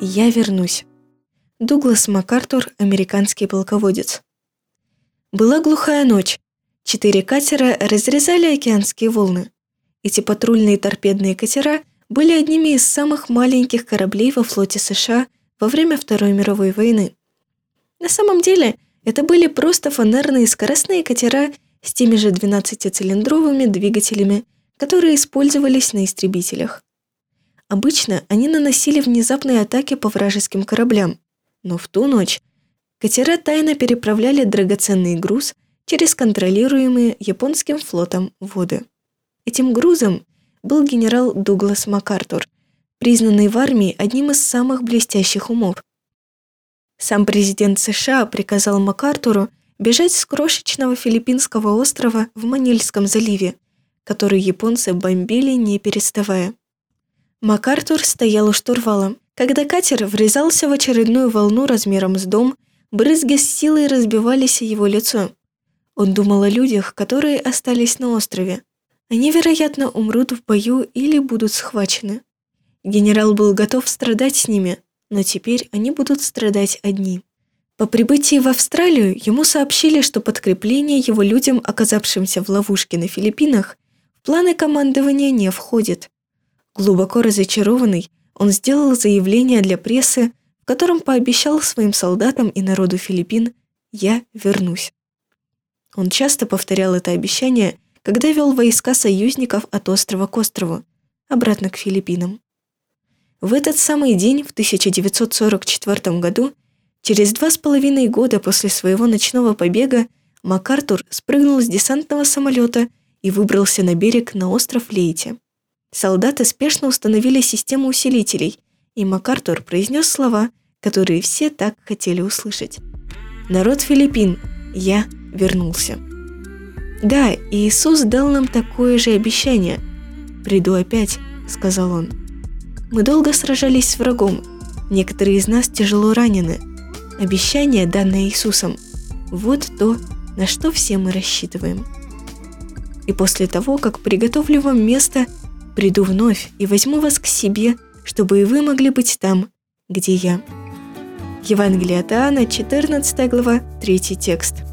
Я вернусь. Дуглас МакАртур, американский полководец. Была глухая ночь. Четыре катера разрезали океанские волны. Эти патрульные торпедные катера были одними из самых маленьких кораблей во флоте США во время Второй мировой войны. На самом деле, это были просто фонарные скоростные катера с теми же 12-цилиндровыми двигателями, которые использовались на истребителях. Обычно они наносили внезапные атаки по вражеским кораблям, но в ту ночь катера тайно переправляли драгоценный груз через контролируемые японским флотом воды. Этим грузом был генерал Дуглас МакАртур, признанный в армии одним из самых блестящих умов. Сам президент США приказал МакАртуру бежать с крошечного филиппинского острова в Манильском заливе, который японцы бомбили не переставая. МакАртур стоял у штурвала, когда катер врезался в очередную волну размером с дом, брызги с силой разбивались о его лицо. Он думал о людях, которые остались на острове. Они, вероятно, умрут в бою или будут схвачены. Генерал был готов страдать с ними, но теперь они будут страдать одни. По прибытии в Австралию ему сообщили, что подкрепление его людям, оказавшимся в ловушке на Филиппинах, в планы командования не входит. Глубоко разочарованный, он сделал заявление для прессы, в котором пообещал своим солдатам и народу Филиппин «Я вернусь». Он часто повторял это обещание, когда вел войска союзников от острова к острову, обратно к Филиппинам. В этот самый день, в 1944 году, через два с половиной года после своего ночного побега, МакАртур спрыгнул с десантного самолета и выбрался на берег на остров Лейте. Солдаты спешно установили систему усилителей, и МакАртур произнес слова, которые все так хотели услышать. «Народ Филиппин, я вернулся». Да, Иисус дал нам такое же обещание. «Приду опять», — сказал он. Мы долго сражались с врагом. Некоторые из нас тяжело ранены. Обещание, данное Иисусом, вот то, на что все мы рассчитываем. И после того, как приготовлю вам место, приду вновь и возьму вас к себе, чтобы и вы могли быть там, где я. Евангелие от Иоанна, 14 глава, 3 текст.